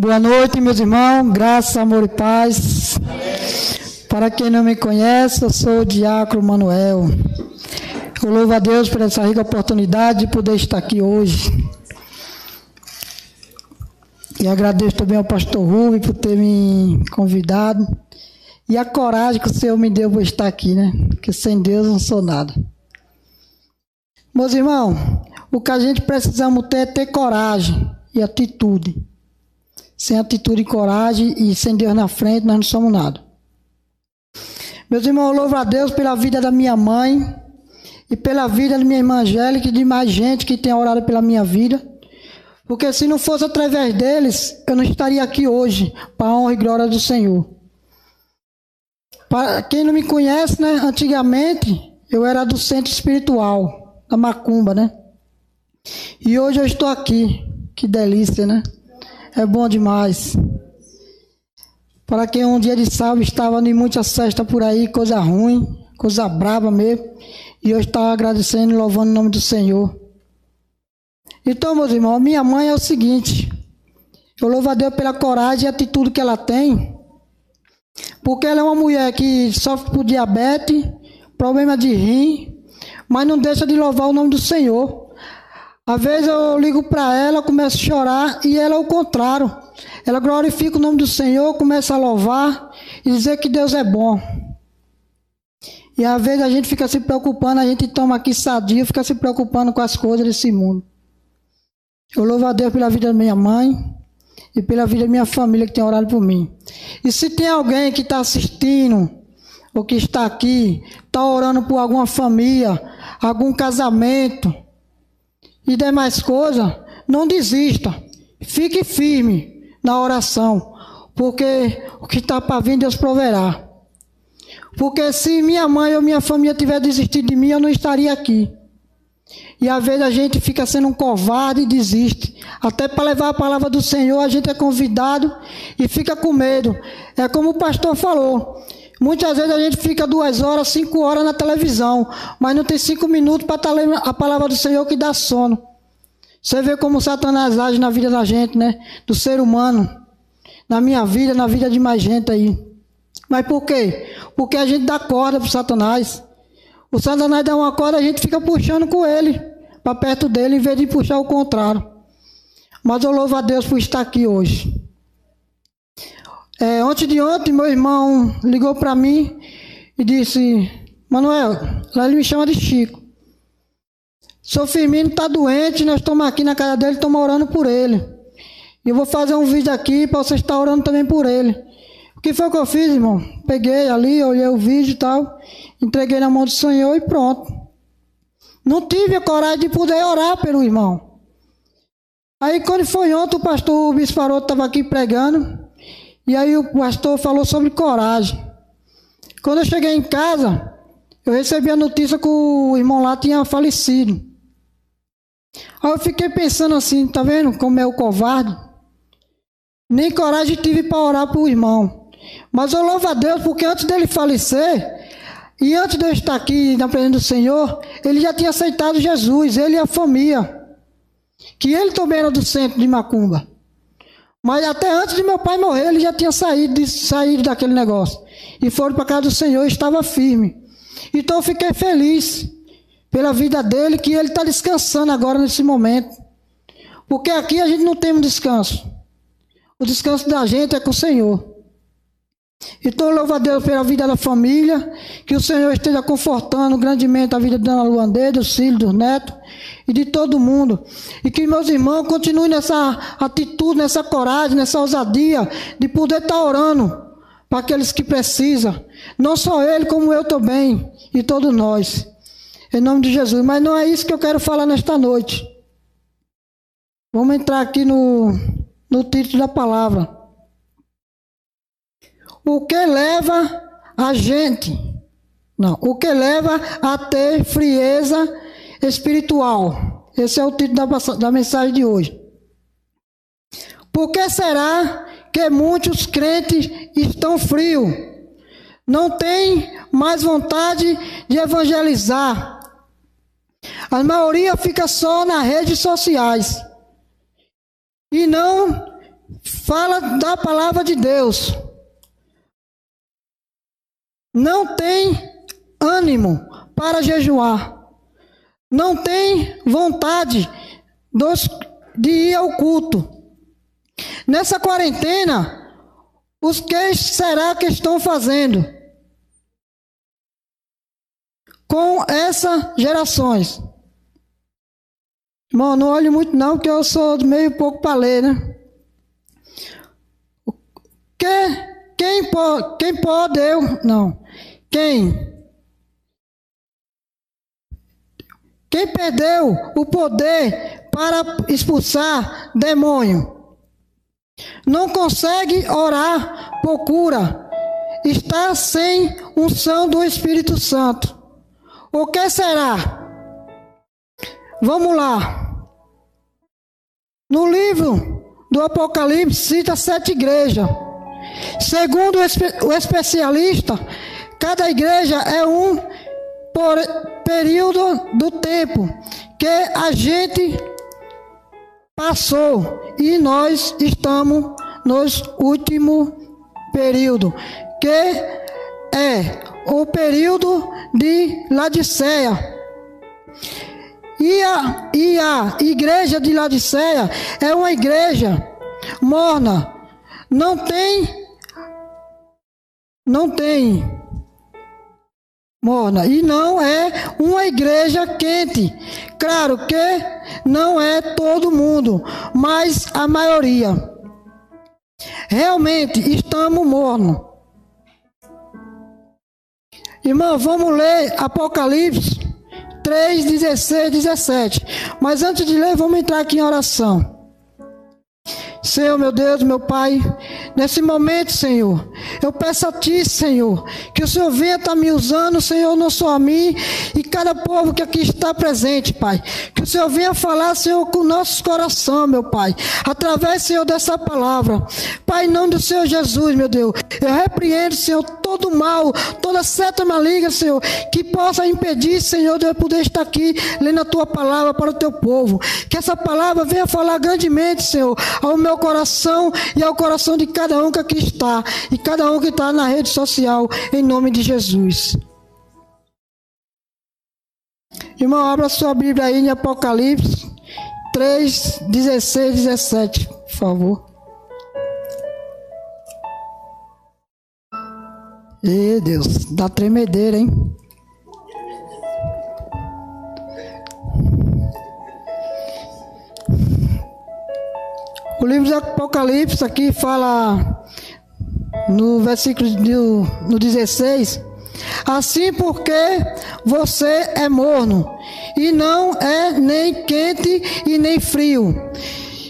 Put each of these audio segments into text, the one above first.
Boa noite, meus irmãos. Graça, amor e paz. Para quem não me conhece, eu sou o Diácono Manuel. Eu louvo a Deus por essa rica oportunidade de poder estar aqui hoje. E agradeço também ao pastor Rubem por ter me convidado. E a coragem que o Senhor me deu por estar aqui, né? Porque sem Deus não sou nada. Meus irmãos, o que a gente precisamos ter é ter coragem e atitude. Sem atitude e coragem e sem Deus na frente, nós não somos nada. Meus irmãos, louvo a Deus pela vida da minha mãe e pela vida da minha irmã Angélica e de mais gente que tem orado pela minha vida. Porque se não fosse através deles, eu não estaria aqui hoje, para a honra e glória do Senhor. Para quem não me conhece, né, antigamente eu era do centro espiritual, da Macumba, né? E hoje eu estou aqui. Que delícia, né? É bom demais. Para quem um dia de sábado estava em muitas festas por aí, coisa ruim, coisa brava mesmo. E eu estava agradecendo e louvando o nome do Senhor. Então, meus irmãos, minha mãe é o seguinte. Eu louvo a Deus pela coragem e atitude que ela tem. Porque ela é uma mulher que sofre por diabetes, problema de rim, mas não deixa de louvar o nome do Senhor. Às vezes eu ligo para ela, começo a chorar e ela é o contrário. Ela glorifica o nome do Senhor, começa a louvar e dizer que Deus é bom. E às vezes a gente fica se preocupando, a gente toma aqui sadio, fica se preocupando com as coisas desse mundo. Eu louvo a Deus pela vida da minha mãe e pela vida da minha família que tem orado por mim. E se tem alguém que está assistindo, ou que está aqui, está orando por alguma família, algum casamento, e demais coisas, não desista. Fique firme na oração, porque o que está para vir, Deus proverá. Porque se minha mãe ou minha família tiver desistido de mim, eu não estaria aqui. E às vezes a gente fica sendo um covarde e desiste. Até para levar a palavra do Senhor, a gente é convidado e fica com medo. É como o pastor falou. Muitas vezes a gente fica duas horas, cinco horas na televisão, mas não tem cinco minutos para estar tá lendo a palavra do Senhor que dá sono. Você vê como Satanás age na vida da gente, né? Do ser humano. Na minha vida, na vida de mais gente aí. Mas por quê? Porque a gente dá corda para Satanás. O Satanás dá uma corda, a gente fica puxando com ele, para perto dele, em vez de puxar o contrário. Mas eu louvo a Deus por estar aqui hoje. É, ontem de ontem, meu irmão ligou para mim e disse: Manuel, lá ele me chama de Chico. Seu Firmino está doente, nós estamos aqui na casa dele, estamos orando por ele. E eu vou fazer um vídeo aqui para você estar orando também por ele. O que foi que eu fiz, irmão? Peguei ali, olhei o vídeo e tal, entreguei na mão do Senhor e pronto. Não tive a coragem de poder orar pelo irmão. Aí quando foi ontem, o pastor Bisparoto estava aqui pregando. E aí o pastor falou sobre coragem. Quando eu cheguei em casa, eu recebi a notícia que o irmão lá tinha falecido. Aí eu fiquei pensando assim, tá vendo como é o covarde? Nem coragem tive para orar para o irmão. Mas eu louvo a Deus porque antes dele falecer, e antes de eu estar aqui na presença do Senhor, ele já tinha aceitado Jesus, ele e a família. Que ele também era do centro de Macumba. Mas até antes de meu pai morrer, ele já tinha saído, de, saído daquele negócio. E foram para casa do Senhor e estava firme. Então eu fiquei feliz pela vida dele, que ele está descansando agora nesse momento. Porque aqui a gente não tem um descanso. O descanso da gente é com o Senhor. Então, louvo a Deus pela vida da família, que o Senhor esteja confortando grandemente a vida da Dona Luandê, dos filhos, dos netos e de todo mundo. E que meus irmãos continuem nessa atitude, nessa coragem, nessa ousadia de poder estar orando para aqueles que precisam. Não só ele, como eu também, e todos nós. Em nome de Jesus. Mas não é isso que eu quero falar nesta noite. Vamos entrar aqui no, no título da palavra. O que leva a gente, não, o que leva a ter frieza espiritual. Esse é o título da, da mensagem de hoje. Por que será que muitos crentes estão frios? Não têm mais vontade de evangelizar, a maioria fica só nas redes sociais. E não fala da palavra de Deus. Não tem ânimo para jejuar. Não tem vontade dos, de ir ao culto. Nessa quarentena, os que será que estão fazendo com essas gerações? Irmão, não olhe muito não, que eu sou meio pouco para ler, né? Que, quem, pode, quem pode, eu, não. Quem? Quem perdeu o poder para expulsar demônio? Não consegue orar por cura. Está sem unção do Espírito Santo. O que será? Vamos lá. No livro do Apocalipse cita sete igrejas. Segundo o especialista, cada igreja é um período do tempo que a gente passou e nós estamos nos último período, que é o período de Laodiceia. E a, e a igreja de Laodiceia é uma igreja morna, não tem, não tem morna e não é uma igreja quente. Claro que não é todo mundo, mas a maioria. Realmente estamos mornos. Irmão, vamos ler Apocalipse 3, 16, 17. Mas antes de ler, vamos entrar aqui em oração. Senhor, meu Deus, meu Pai, nesse momento, Senhor, eu peço a Ti, Senhor, que o Senhor venha estar me usando, Senhor, não só a mim e cada povo que aqui está presente, Pai. Que o Senhor venha falar, Senhor, com nossos corações, meu Pai, através, Senhor, dessa palavra. Pai, em nome do Senhor Jesus, meu Deus, eu repreendo, Senhor, todo mal, toda seta maligna, Senhor, que possa impedir, Senhor, de eu poder estar aqui lendo a Tua palavra para o Teu povo. Que essa palavra venha falar grandemente, Senhor, ao meu coração e ao coração de cada um que aqui está e cada um que está na rede social, em nome de Jesus. Irmão, abra sua Bíblia aí em Apocalipse 3, 16, 17, por favor. E Deus, dá tremedeira, hein? Livro de Apocalipse aqui fala no versículo do, no 16. Assim porque você é morno e não é nem quente e nem frio.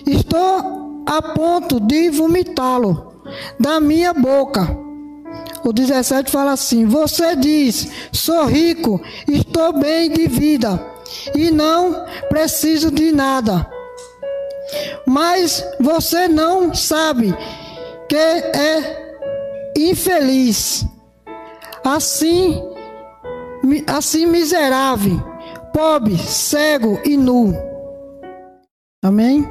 Estou a ponto de vomitá-lo da minha boca. O 17 fala assim: Você diz, sou rico, estou bem de vida e não preciso de nada mas você não sabe que é infeliz, assim, assim miserável, pobre, cego e nu. Amém?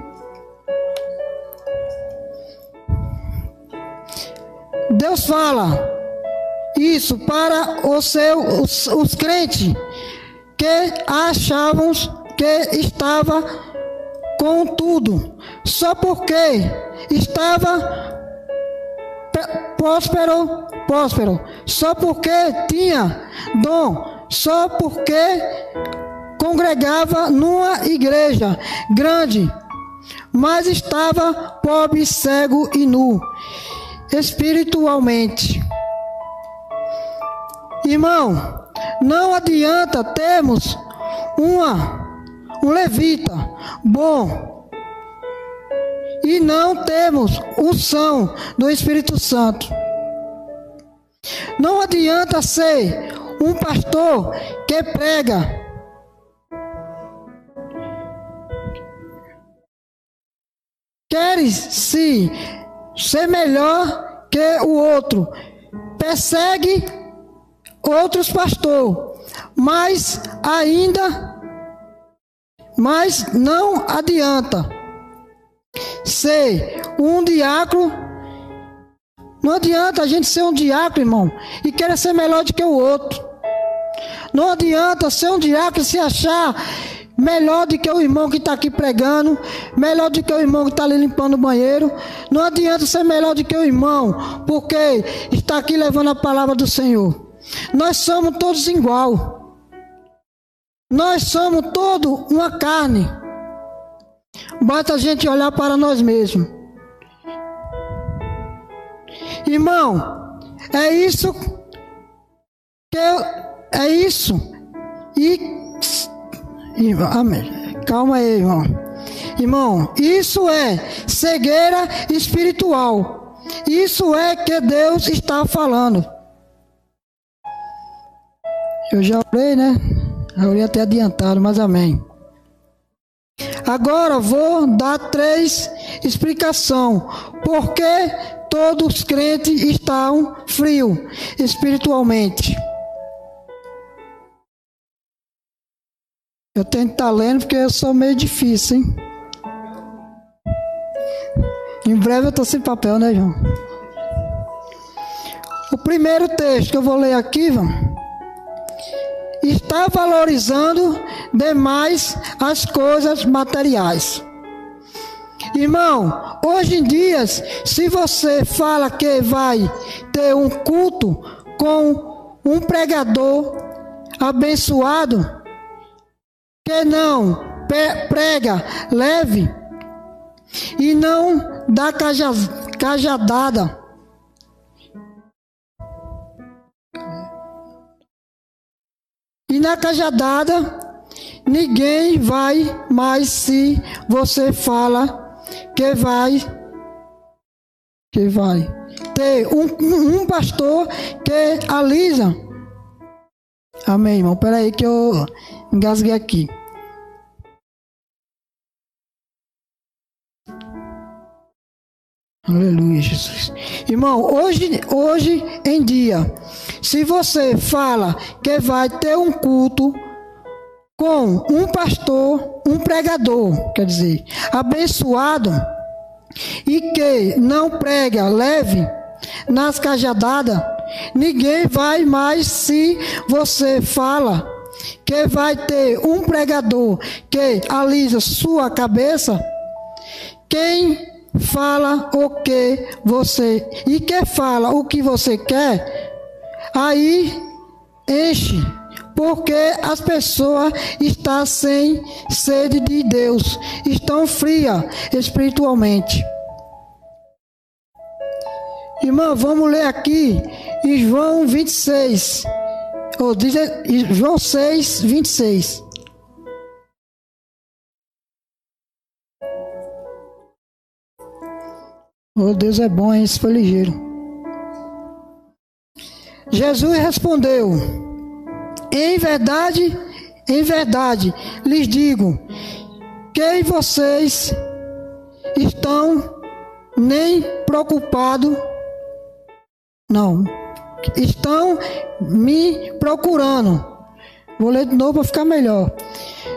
Deus fala isso para os, seus, os, os crentes que achavam que estava com tudo, só porque estava próspero, próspero, só porque tinha dom, só porque congregava numa igreja grande, mas estava pobre, cego e nu, espiritualmente. Irmão, não adianta termos uma um levita. Bom e não temos unção do Espírito Santo. Não adianta ser um pastor que prega. Queres se ser melhor que o outro, persegue outros pastores, mas ainda mas não adianta. ser um diácono. Não adianta a gente ser um diácono, irmão, e querer ser melhor do que o outro. Não adianta ser um diácono e se achar melhor do que o irmão que está aqui pregando, melhor do que o irmão que está ali limpando o banheiro. Não adianta ser melhor do que o irmão, porque está aqui levando a palavra do Senhor. Nós somos todos igual. Nós somos todos uma carne. Basta a gente olhar para nós mesmos. Irmão, é isso que eu, é isso. E, amém. Calma aí, irmão. Irmão, isso é cegueira espiritual. Isso é que Deus está falando. Eu já orei, né? Eu orei até adiantado, mas amém. Agora vou dar três explicações. Por que todos os crentes estão frios espiritualmente? Eu tenho que estar lendo porque eu sou meio difícil, hein? Em breve eu estou sem papel, né, João? O primeiro texto que eu vou ler aqui, vamos está valorizando demais as coisas materiais. Irmão, hoje em dia, se você fala que vai ter um culto com um pregador abençoado, que não prega leve e não dá cajadada, E na cajadada, ninguém vai mais se você fala que vai, que vai ter um, um pastor que alisa. Amém, irmão. Peraí que eu engasguei aqui. Aleluia, Jesus. Irmão, hoje, hoje em dia, se você fala que vai ter um culto com um pastor, um pregador, quer dizer, abençoado, e que não prega leve nas cajadadas, ninguém vai mais se você fala que vai ter um pregador que alisa sua cabeça. Quem fala o que você e que fala o que você quer, aí enche, porque as pessoas estão sem sede de Deus, estão frias espiritualmente. Irmão, vamos ler aqui em João 26, ou João 6, 26. Oh, Deus é bom, esse foi ligeiro. Jesus respondeu: Em verdade, em verdade, lhes digo que vocês estão nem preocupados, não, estão me procurando. Vou ler de novo para ficar melhor.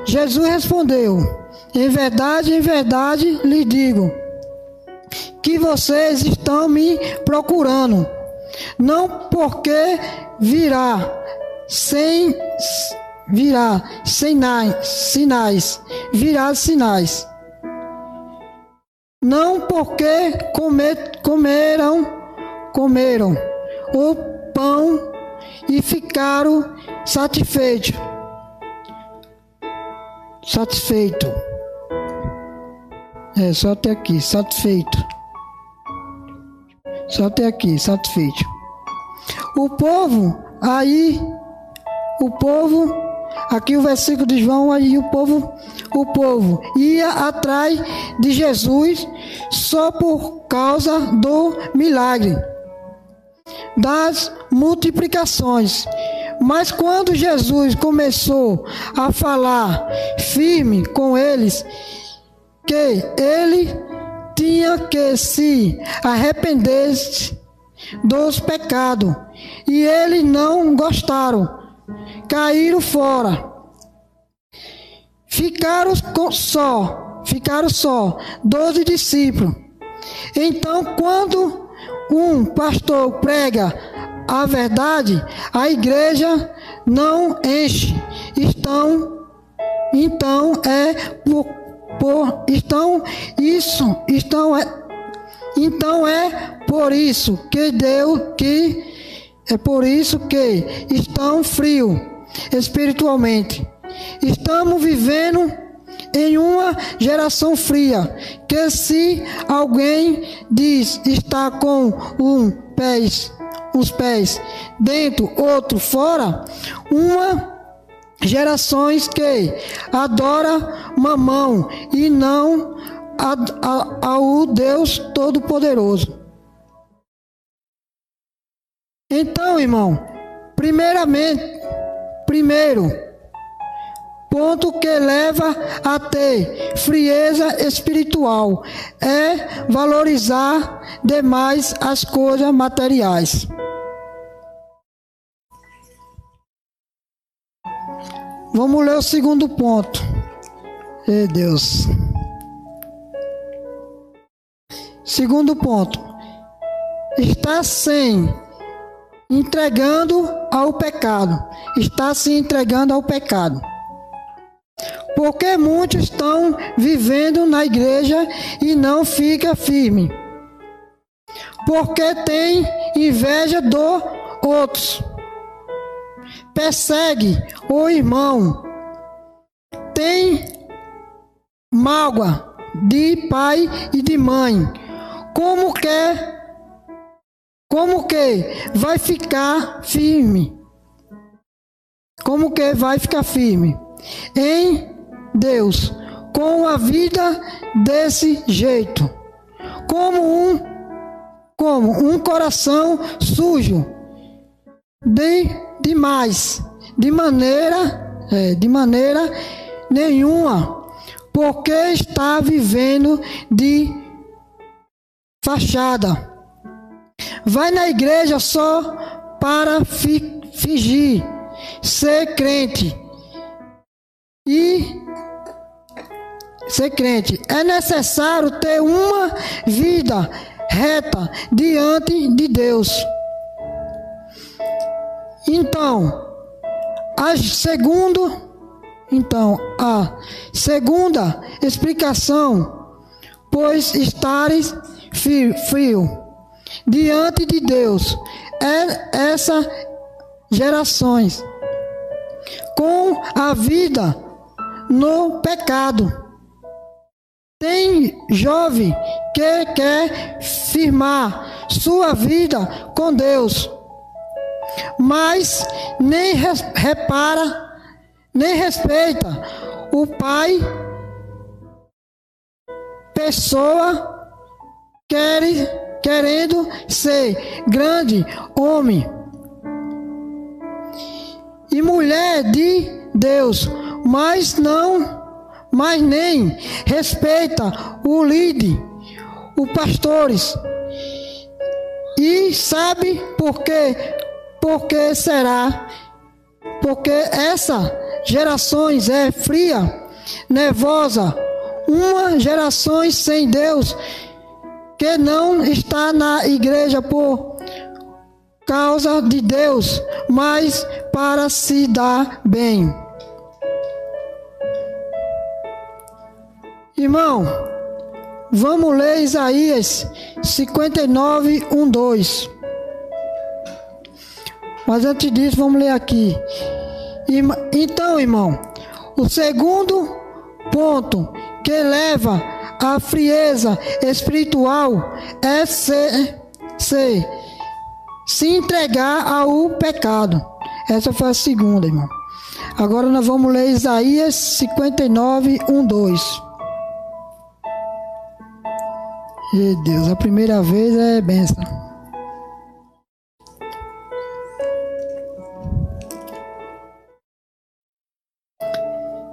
Jesus respondeu: Em verdade, em verdade, lhes digo que vocês estão me procurando. Não porque virá sem virá sinais, sinais, virá sinais. Não porque comer, comeram, comeram o pão e ficaram satisfeitos. Satisfeito. É, só até aqui, satisfeito. Só até aqui, satisfeito. O povo, aí, o povo, aqui o versículo de João, aí o povo, o povo ia atrás de Jesus só por causa do milagre, das multiplicações. Mas quando Jesus começou a falar firme com eles, que ele tinha que se arrepender dos pecados. E eles não gostaram, caíram fora. Ficaram só, ficaram só doze discípulos. Então, quando um pastor prega a verdade, a igreja não enche. Estão, então é por, por estão isso, estão é, então é por isso que Deus que é por isso que estão frio espiritualmente. Estamos vivendo em uma geração fria, que se alguém diz está com um pés, os pés dentro, outro fora, uma gerações que adora mamão e não ao Deus Todo-Poderoso. Então, irmão, primeiramente, primeiro, ponto que leva a ter frieza espiritual é valorizar demais as coisas materiais. Vamos ler o segundo ponto. Ei, Deus. Segundo ponto. Está sem entregando ao pecado. Está se entregando ao pecado. Porque muitos estão vivendo na igreja e não fica firme. Porque tem inveja do outros. Persegue o irmão. Tem mágoa de pai e de mãe. Como que como que vai ficar firme? Como que vai ficar firme? Em Deus com a vida desse jeito, como um como um coração sujo de demais, de maneira é, de maneira nenhuma, porque está vivendo de fachada. Vai na igreja só para fi, fingir ser crente e ser crente. É necessário ter uma vida reta diante de Deus. Então, a segundo, então, a segunda explicação, pois estares frio diante de Deus, é essa gerações com a vida no pecado. Tem jovem que quer firmar sua vida com Deus, mas nem repara, nem respeita o pai, pessoa quer, querendo ser grande homem e mulher de Deus, mas não, mas nem respeita o líder, os pastores. E sabe por quê? Porque será? Porque essa gerações é fria, nervosa, uma geração sem Deus que não está na igreja por causa de Deus, mas para se dar bem. Irmão, vamos ler Isaías 59, 1, 2. Mas antes disso, vamos ler aqui. Então, irmão, o segundo ponto que leva à frieza espiritual é ser, se entregar ao pecado. Essa foi a segunda, irmão. Agora nós vamos ler Isaías 59, 1, 2. E Deus, a primeira vez é benção.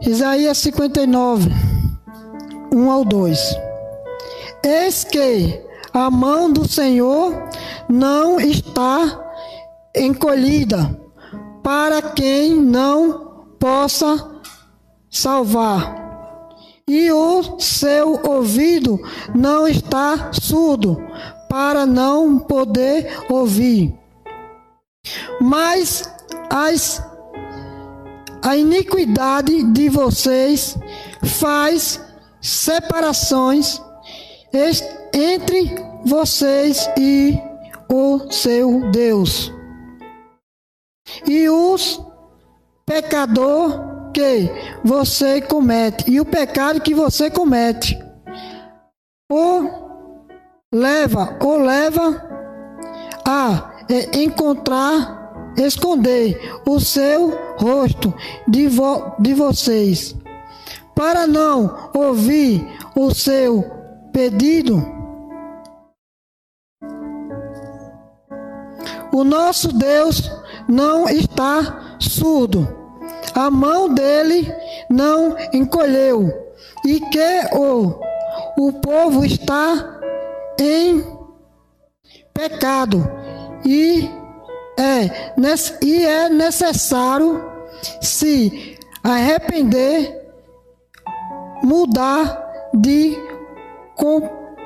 Isaías 59, 1 ao 2. Eis que a mão do Senhor não está encolhida para quem não possa salvar, e o seu ouvido não está surdo para não poder ouvir. Mas as, a iniquidade de vocês faz separações entre vocês e o seu Deus. E os pecador que você comete e o pecado que você comete ou leva ou leva a é, encontrar esconder o seu rosto de, vo, de vocês para não ouvir o seu pedido. O nosso Deus não está surdo. A mão dele não encolheu, e que o, o povo está em pecado, e é, e é necessário se arrepender, mudar de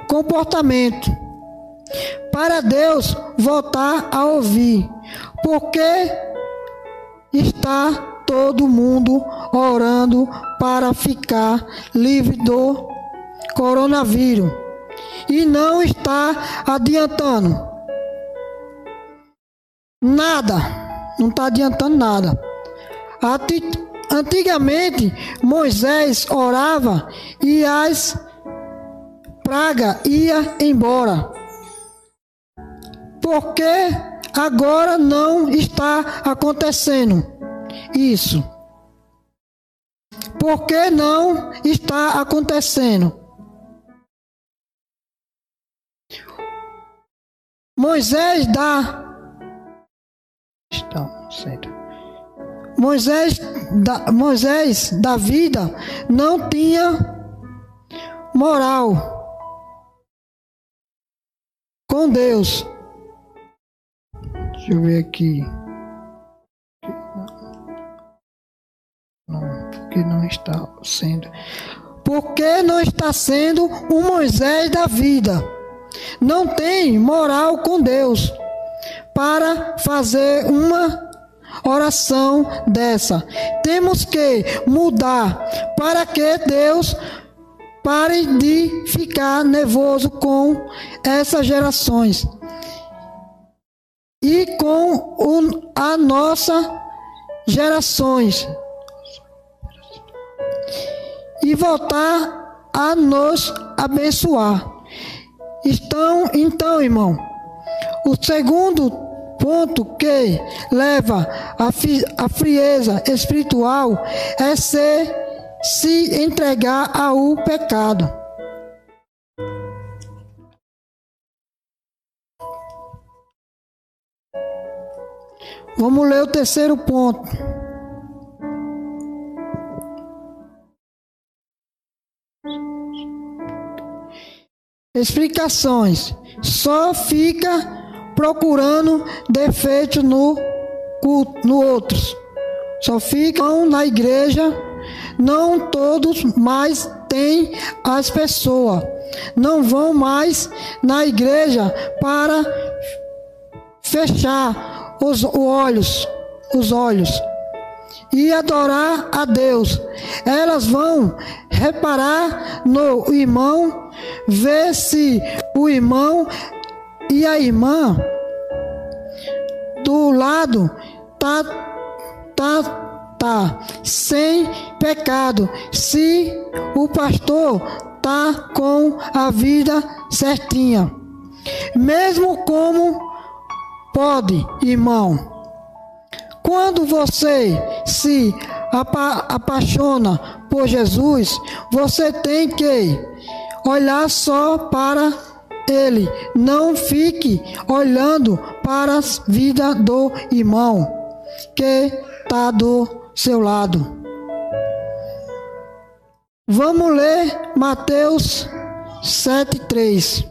comportamento, para Deus voltar a ouvir, porque está todo mundo orando para ficar livre do coronavírus e não está adiantando nada, não está adiantando nada. Antigamente Moisés orava e as praga ia embora. Porque agora não está acontecendo isso? Por que não está acontecendo? Moisés dá. Estão, certo. Moisés da, Moisés da vida não tinha moral com Deus. Deixa eu ver aqui. porque não está sendo. Porque não está sendo o Moisés da vida. Não tem moral com Deus para fazer uma oração dessa. Temos que mudar para que Deus pare de ficar nervoso com essas gerações e com o, a nossa gerações e voltar a nos abençoar. Então, então, irmão, o segundo ponto que leva à frieza espiritual é ser, se entregar ao pecado. Vamos ler o terceiro ponto. explicações. Só fica procurando defeito no, no outros. Só ficam na igreja. Não todos mais têm as pessoas. Não vão mais na igreja para fechar os olhos, os olhos e adorar a Deus. Elas vão reparar no irmão, ver se o irmão e a irmã do lado tá tá tá sem pecado. Se o pastor tá com a vida certinha. Mesmo como pode, irmão, quando você se apa apaixona por Jesus, você tem que olhar só para ele. Não fique olhando para a vida do irmão que está do seu lado. Vamos ler Mateus 7,3.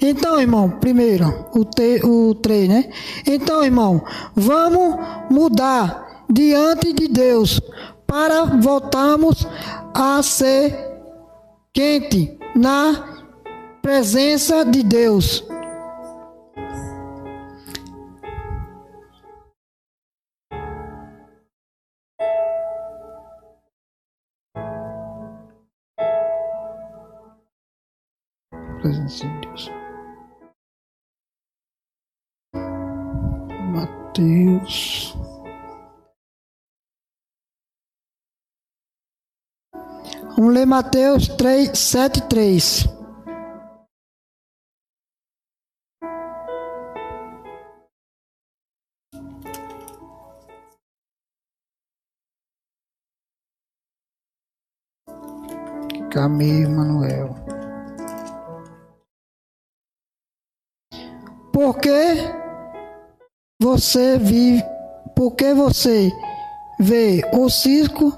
Então, irmão, primeiro, o, te, o 3, né? Então, irmão, vamos mudar diante de Deus para voltarmos a ser quente na presença de Deus. Presença de Deus. Mateus. Vamos ler Mateus 3, 7, 3. Camilo Manuel. Porque você vive, porque você vê o cisco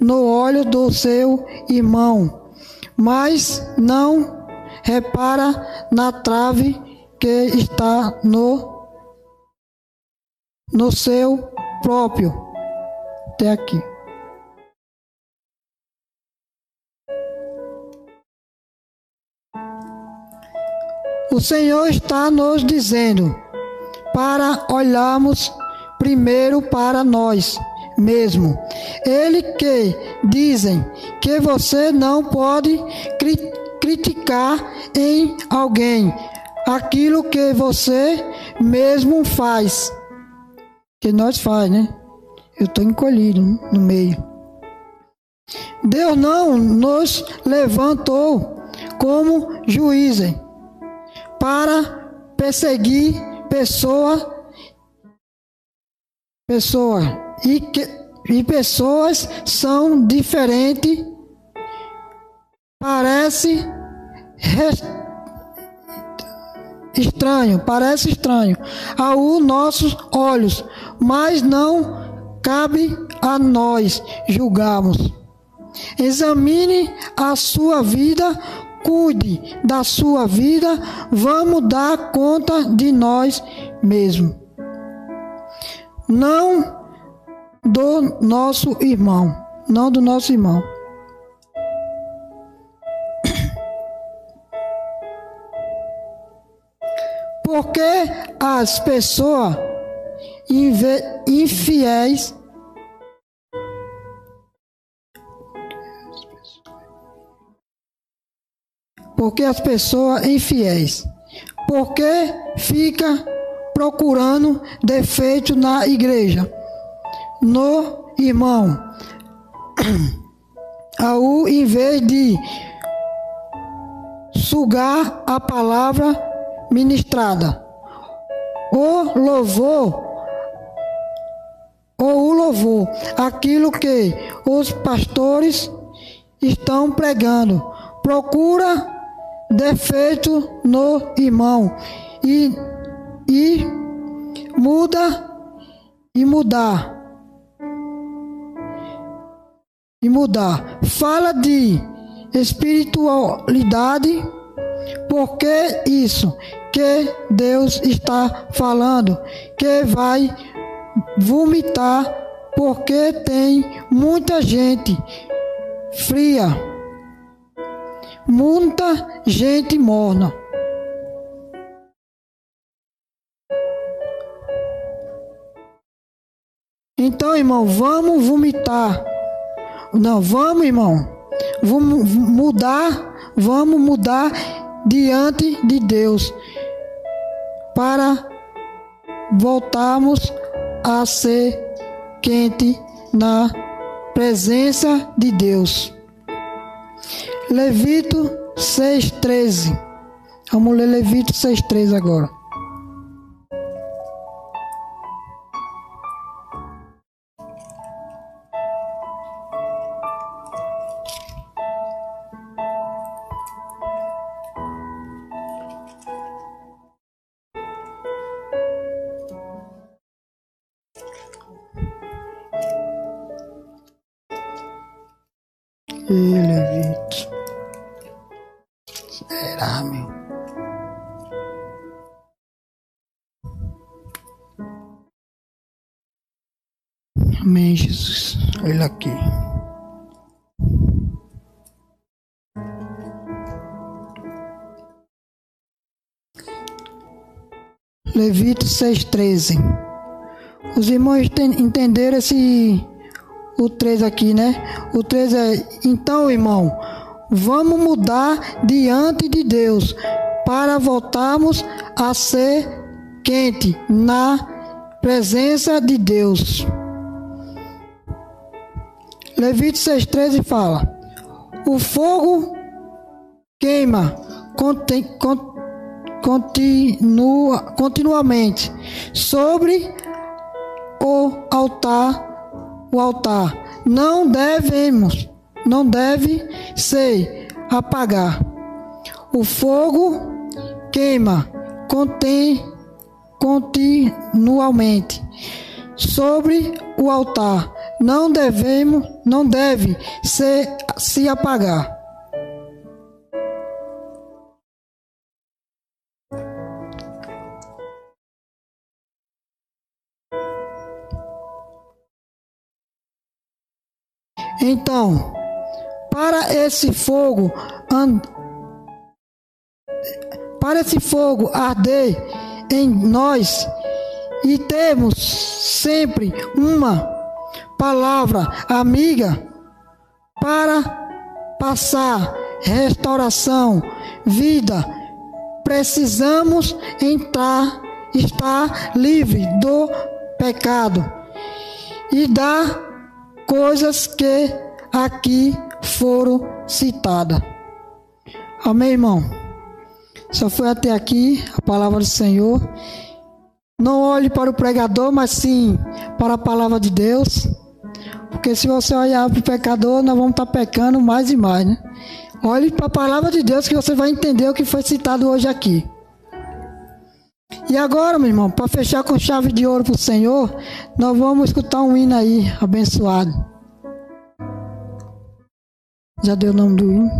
no olho do seu irmão, mas não repara na trave que está no no seu próprio. Até aqui. O Senhor está nos dizendo para olharmos primeiro para nós mesmo. Ele que dizem que você não pode cri criticar em alguém aquilo que você mesmo faz. Que nós faz, né? Eu estou encolhido no meio. Deus não nos levantou como juízes para perseguir pessoa pessoa e, que, e pessoas são diferentes. Parece estranho, parece estranho aos nossos olhos, mas não cabe a nós julgarmos. Examine a sua vida, cuide da sua vida, vamos dar conta de nós mesmos. Não do nosso irmão, não do nosso irmão. Porque as pessoas infiéis porque as pessoas infiéis, porque fica procurando defeito na igreja no irmão, ao invés de sugar a palavra ministrada. O louvor, ou o louvor, aquilo que os pastores estão pregando. Procura defeito no irmão. E, e muda e mudar. E mudar. Fala de espiritualidade, porque isso que Deus está falando, que vai vomitar, porque tem muita gente fria, muita gente morna. Então, irmão, vamos vomitar não, vamos, irmão. Vamos mudar, vamos mudar diante de Deus para voltarmos a ser quente na presença de Deus. Levito 6,13. Vamos ler Levito 6,13 agora. Amém, Jesus. Olha aqui. Levito 6,13. Os irmãos entenderam esse. O 3 aqui, né? O 3 é. Então, irmão, vamos mudar diante de Deus para voltarmos a ser quente na presença de Deus. Levítico 6,13 fala: O fogo queima continua, continuamente sobre o altar, o altar. Não devemos, não deve ser apagar. O fogo queima contém continuamente sobre o altar. Não devemos, não deve ser, se apagar. Então, para esse fogo para esse fogo arder em nós e temos sempre uma palavra amiga para passar restauração, vida, precisamos entrar, estar livre do pecado e dar coisas que aqui foram citadas. Amém, irmão? Só foi até aqui a palavra do Senhor. Não olhe para o pregador, mas sim para a palavra de Deus. Porque se você olhar para o pecador, nós vamos estar pecando mais e mais, né? Olhe para a palavra de Deus que você vai entender o que foi citado hoje aqui. E agora, meu irmão, para fechar com chave de ouro para o Senhor, nós vamos escutar um hino aí, abençoado. Já deu o nome do hino?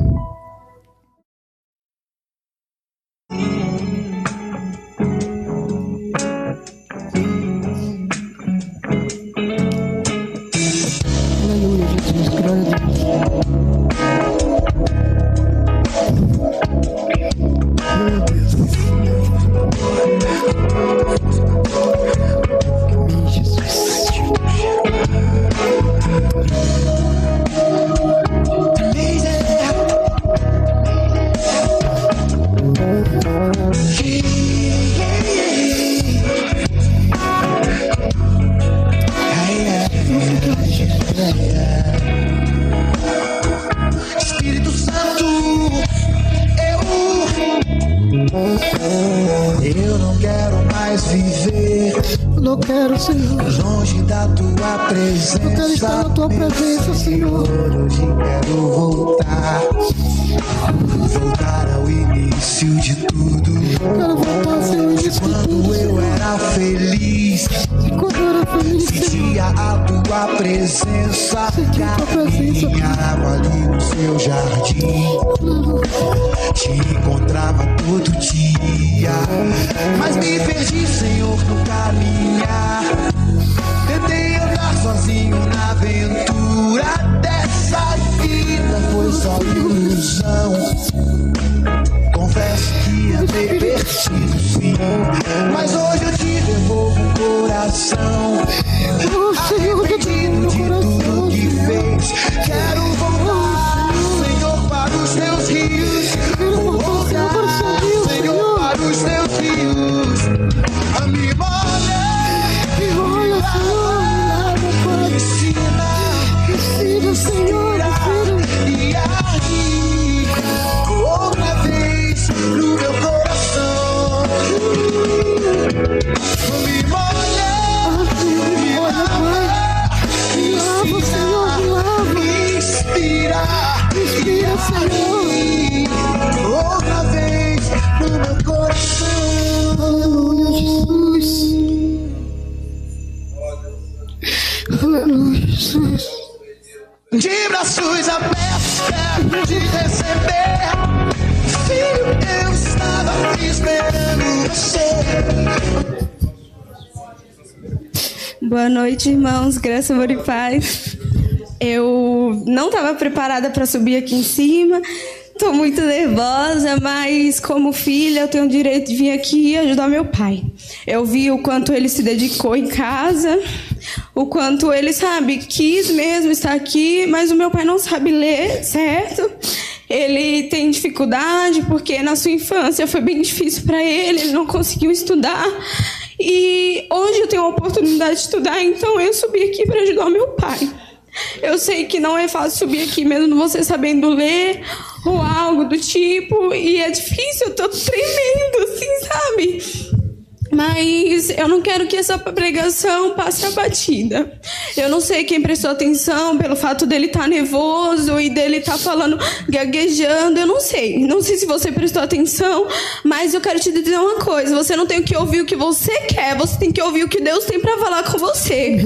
Noite, irmãos. Graça, amor e paz. Eu não estava preparada para subir aqui em cima. Estou muito nervosa, mas como filha eu tenho o direito de vir aqui e ajudar meu pai. Eu vi o quanto ele se dedicou em casa, o quanto ele, sabe, quis mesmo estar aqui, mas o meu pai não sabe ler, certo? Ele tem dificuldade porque na sua infância foi bem difícil para ele, ele não conseguiu estudar. E hoje eu tenho a oportunidade de estudar, então eu subi aqui para ajudar meu pai. Eu sei que não é fácil subir aqui mesmo você sabendo ler ou algo do tipo, e é difícil, eu tô tremendo, assim, sabe? Mas eu não quero que essa pregação passe abatida. Eu não sei quem prestou atenção pelo fato dele estar tá nervoso e dele estar tá falando, gaguejando. Eu não sei. Não sei se você prestou atenção, mas eu quero te dizer uma coisa: você não tem que ouvir o que você quer, você tem que ouvir o que Deus tem para falar com você.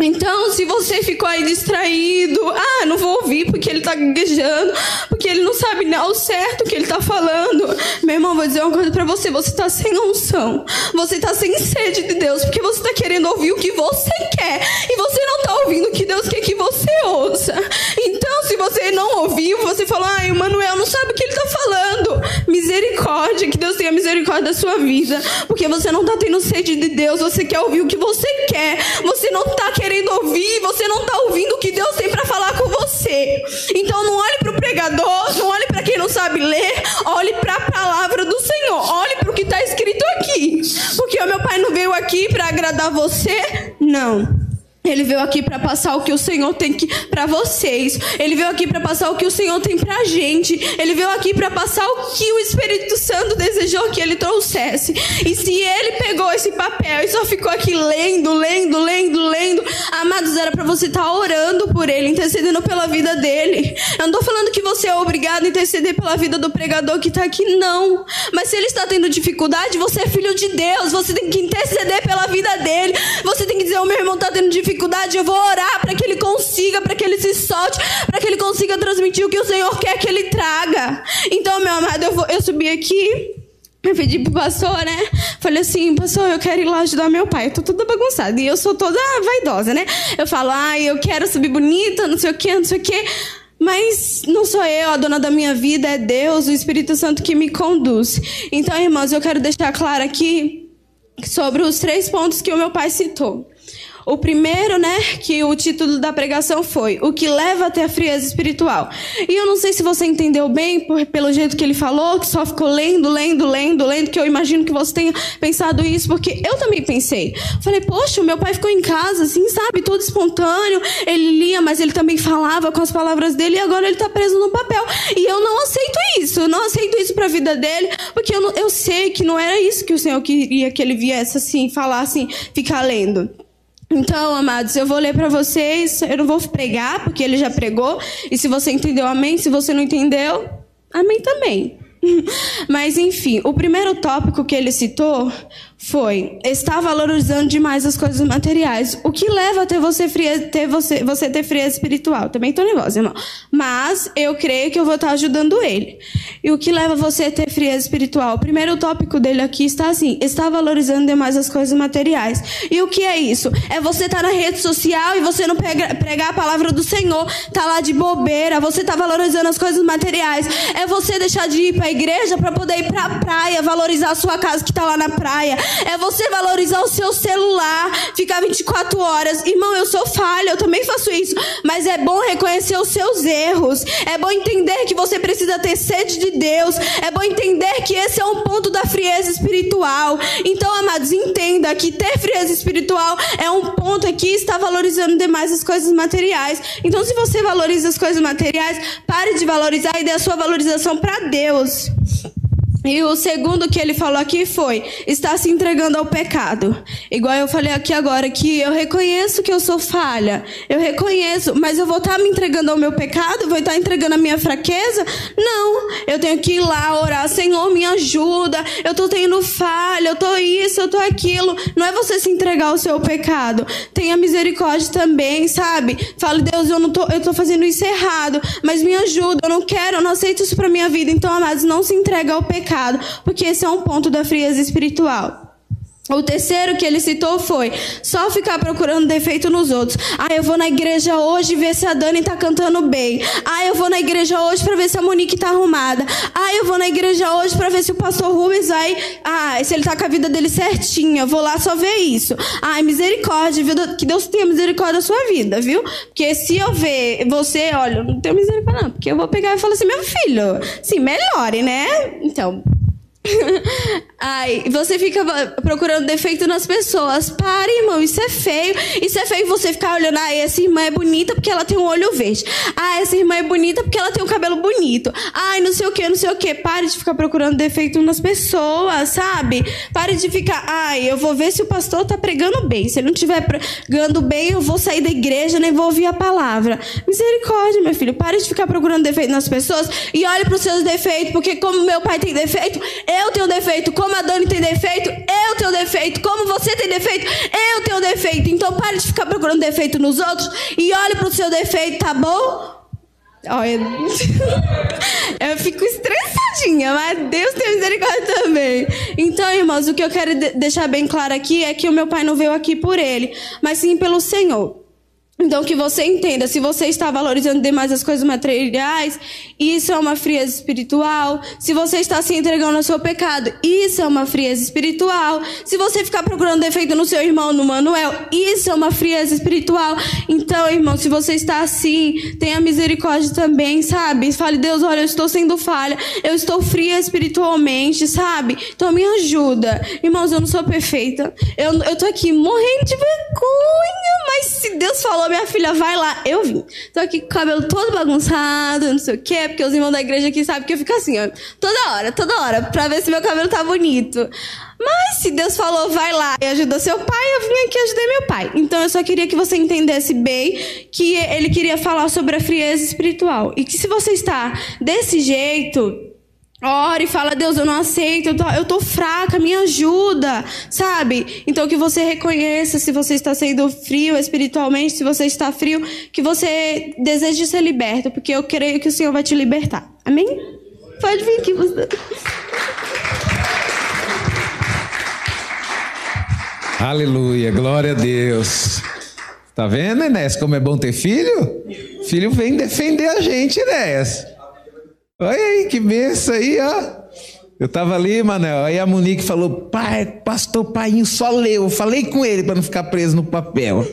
Então, se você ficou aí distraído, ah, não vou ouvir porque ele tá gaguejando, porque ele não sabe ao certo o que ele tá falando. Meu irmão, vou dizer uma coisa para você: você tá sem unção, você tá sem sede de Deus, porque você tá querendo ouvir o que você quer e você não tá ouvindo o que Deus quer que você ouça. Então, se você não ouviu, você falou, ai, o Manuel não sabe o que ele tá falando. Misericórdia, que Deus tenha misericórdia da sua vida, porque você não tá tendo sede de Deus, você quer ouvir o que você quer, você não tá querendo querendo ouvir, você não está ouvindo o que Deus tem para falar com você. Então não olhe para o pregador, não olhe para quem não sabe ler, olhe para a palavra do Senhor, olhe para o que está escrito aqui. Porque o meu pai não veio aqui para agradar você, não. Ele veio aqui para passar o que o Senhor tem para vocês. Ele veio aqui para passar o que o Senhor tem para a gente. Ele veio aqui para passar o que o Espírito Santo desejou que ele trouxesse. E se ele pegou esse papel e só ficou aqui lendo, lendo, lendo, lendo, amados, era para você estar tá orando por ele, intercedendo pela vida dele. Eu não tô falando que você é obrigado a interceder pela vida do pregador que está aqui, não. Mas se ele está tendo dificuldade, você é filho de Deus. Você tem que interceder pela vida dele. Você tem que dizer: o meu irmão está tendo dificuldade dificuldade, eu vou orar para que ele consiga, para que ele se solte, para que ele consiga transmitir o que o Senhor quer que ele traga. Então, meu amado, eu, vou, eu subi aqui. Eu pedi pro pastor, né? Falei assim, pastor, eu quero ir lá ajudar meu pai. Eu tô toda bagunçada. E eu sou toda vaidosa, né? Eu falo, ai, eu quero subir bonita, não sei o quê, não sei o quê. Mas não sou eu, a dona da minha vida é Deus, o Espírito Santo que me conduz. Então, irmãos, eu quero deixar claro aqui sobre os três pontos que o meu pai citou. O primeiro, né, que o título da pregação foi O que leva até a frieza espiritual. E eu não sei se você entendeu bem por, pelo jeito que ele falou, que só ficou lendo, lendo, lendo, lendo, que eu imagino que você tenha pensado isso, porque eu também pensei. Falei, poxa, meu pai ficou em casa, assim, sabe, todo espontâneo. Ele lia, mas ele também falava com as palavras dele e agora ele está preso no papel. E eu não aceito isso, eu não aceito isso para a vida dele, porque eu, não, eu sei que não era isso que o Senhor queria que ele viesse assim, falar assim, ficar lendo. Então, amados, eu vou ler para vocês. Eu não vou pregar, porque ele já pregou. E se você entendeu, amém. Se você não entendeu, amém também. Mas, enfim, o primeiro tópico que ele citou foi estar valorizando demais as coisas materiais, o que leva a ter você fria, ter você, você ter frieza espiritual. Também tô nervosa, irmão. Mas eu creio que eu vou estar ajudando ele. E o que leva você a ter frieza espiritual? O primeiro tópico dele aqui está assim: estar valorizando demais as coisas materiais. E o que é isso? É você estar na rede social e você não pega, pregar a palavra do Senhor, tá lá de bobeira, você tá valorizando as coisas materiais. É você deixar de ir para a igreja para poder ir para a praia, valorizar a sua casa que tá lá na praia é você valorizar o seu celular, ficar 24 horas. Irmão, eu sou falha, eu também faço isso. Mas é bom reconhecer os seus erros. É bom entender que você precisa ter sede de Deus. É bom entender que esse é um ponto da frieza espiritual. Então, amados, entenda que ter frieza espiritual é um ponto aqui está valorizando demais as coisas materiais. Então, se você valoriza as coisas materiais, pare de valorizar e dê a sua valorização para Deus. E o segundo que ele falou aqui foi: está se entregando ao pecado. Igual eu falei aqui agora, que eu reconheço que eu sou falha. Eu reconheço, mas eu vou estar me entregando ao meu pecado? Vou estar entregando a minha fraqueza? Não. Eu tenho que ir lá orar: Senhor, me ajuda. Eu estou tendo falha, eu estou isso, eu estou aquilo. Não é você se entregar ao seu pecado. Tenha misericórdia também, sabe? Fale, Deus, eu não tô, eu tô fazendo isso errado, mas me ajuda. Eu não quero, eu não aceito isso para minha vida. Então, amados, não se entrega ao pecado pecado, porque esse é um ponto da frieza espiritual. O terceiro que ele citou foi só ficar procurando defeito nos outros. Ah, eu vou na igreja hoje ver se a Dani tá cantando bem. Ah, eu vou na igreja hoje para ver se a Monique tá arrumada. Ah, eu vou na igreja hoje para ver se o pastor Rubens vai. Ah, se ele tá com a vida dele certinha. Vou lá só ver isso. Ai, misericórdia, viu? Que Deus tenha misericórdia da sua vida, viu? Porque se eu ver você, olha, não tenho misericórdia, não. Porque eu vou pegar e falar assim, meu filho, sim, melhore, né? Então, Ai, você fica procurando defeito nas pessoas. Pare, irmão, isso é feio. Isso é feio você ficar olhando, ah, essa irmã é bonita porque ela tem um olho verde. Ah, essa irmã é bonita porque ela tem um cabelo bonito. Ai, não sei o que, não sei o que. Pare de ficar procurando defeito nas pessoas, sabe? Pare de ficar, ai, eu vou ver se o pastor tá pregando bem. Se ele não estiver pregando bem, eu vou sair da igreja, nem vou ouvir a palavra. Misericórdia, meu filho. Pare de ficar procurando defeito nas pessoas e olhe para os seus defeitos, porque como meu pai tem defeito, eu tenho defeito. Como a Dani tem defeito, eu tenho defeito. Como você tem defeito, eu tenho defeito. Então pare de ficar procurando defeito nos outros e olhe para o seu defeito, tá bom? Olha, eu fico estressadinha, mas Deus tem misericórdia também. Então, irmãos, o que eu quero deixar bem claro aqui é que o meu pai não veio aqui por ele, mas sim pelo Senhor. Então, que você entenda, se você está valorizando demais as coisas materiais, isso é uma frieza espiritual. Se você está se entregando ao seu pecado, isso é uma frieza espiritual. Se você ficar procurando defeito no seu irmão, no Manuel, isso é uma frieza espiritual. Então, irmão, se você está assim, tenha misericórdia também, sabe? Fale, Deus, olha, eu estou sendo falha, eu estou fria espiritualmente, sabe? Então, me ajuda. Irmãos, eu não sou perfeita. Eu, eu tô aqui morrendo de vergonha, mas se Deus falou, minha filha, vai lá. Eu vim. Tô aqui com o cabelo todo bagunçado, não sei o quê, porque os irmãos da igreja aqui sabem que eu fico assim, ó, toda hora, toda hora, pra ver se meu cabelo tá bonito. Mas se Deus falou, vai lá e ajuda seu pai, eu vim aqui ajudar meu pai. Então eu só queria que você entendesse bem que ele queria falar sobre a frieza espiritual. E que se você está desse jeito, Ore e fala, Deus, eu não aceito, eu tô, eu tô fraca, me ajuda, sabe? Então que você reconheça se você está sendo frio espiritualmente, se você está frio, que você deseje ser liberto, porque eu creio que o Senhor vai te libertar. Amém? Pode vir aqui, você. Aleluia, glória a Deus. Tá vendo, Inés, como é bom ter filho? Filho vem defender a gente, Inés. Olha aí, que benção aí, ó. Eu tava ali, Manel, aí a Monique falou, pai, pastor Painho só leu. Eu falei com ele para não ficar preso no papel.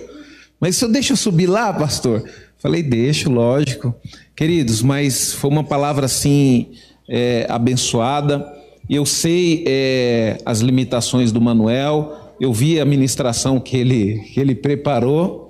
Mas se eu deixa eu subir lá, pastor? Falei, deixo, lógico. Queridos, mas foi uma palavra assim, é, abençoada. Eu sei é, as limitações do Manuel, eu vi a ministração que ele, que ele preparou,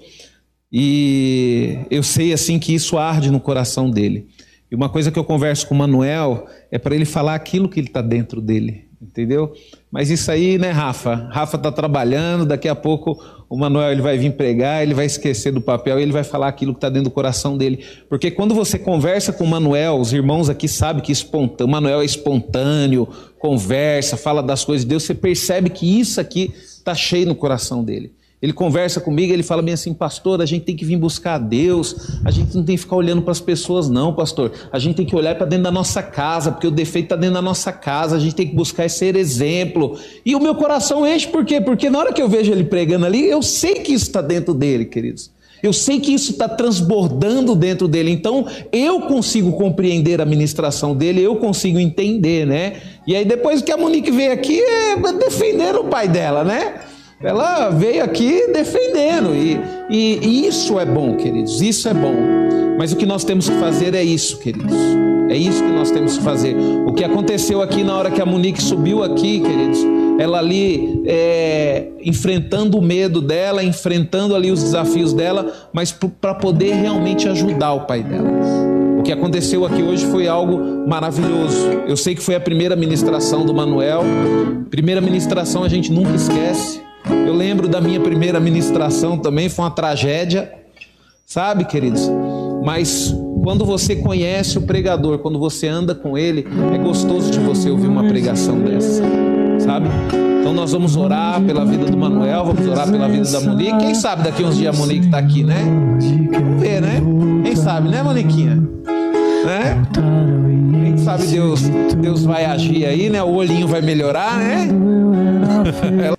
e eu sei assim que isso arde no coração dele. E uma coisa que eu converso com o Manuel é para ele falar aquilo que ele está dentro dele, entendeu? Mas isso aí, né, Rafa? Rafa está trabalhando, daqui a pouco o Manuel ele vai vir pregar, ele vai esquecer do papel e ele vai falar aquilo que está dentro do coração dele. Porque quando você conversa com o Manuel, os irmãos aqui sabem que o Manuel é espontâneo, conversa, fala das coisas de Deus, você percebe que isso aqui está cheio no coração dele. Ele conversa comigo, ele fala bem assim, pastor, a gente tem que vir buscar a Deus, a gente não tem que ficar olhando para as pessoas, não, pastor. A gente tem que olhar para dentro da nossa casa, porque o defeito está dentro da nossa casa, a gente tem que buscar ser exemplo. E o meu coração enche, por quê? Porque na hora que eu vejo ele pregando ali, eu sei que isso está dentro dele, queridos. Eu sei que isso está transbordando dentro dele, então eu consigo compreender a ministração dele, eu consigo entender, né? E aí depois que a Monique veio aqui, é defender o pai dela, né? Ela veio aqui defendendo, e, e, e, isso é bom, queridos, isso é bom. Mas o que nós temos que fazer é isso, queridos. É isso que nós temos que fazer. O que aconteceu aqui na hora que a Monique subiu aqui, queridos, ela ali é, enfrentando o medo dela, enfrentando ali os desafios dela, mas para poder realmente ajudar o pai dela. O que aconteceu aqui hoje foi algo maravilhoso. Eu sei que foi a primeira ministração do Manuel. Primeira ministração a gente nunca esquece. Eu lembro da minha primeira ministração também, foi uma tragédia, sabe, queridos? Mas quando você conhece o pregador, quando você anda com ele, é gostoso de você ouvir uma pregação dessa, sabe? Então nós vamos orar pela vida do Manuel, vamos orar pela vida da Monique. Quem sabe daqui uns dias a Monique está aqui, né? Vamos ver, né? Quem sabe, né, Moniquinha? Né? Quem sabe Deus, Deus vai agir aí, né? O olhinho vai melhorar, né?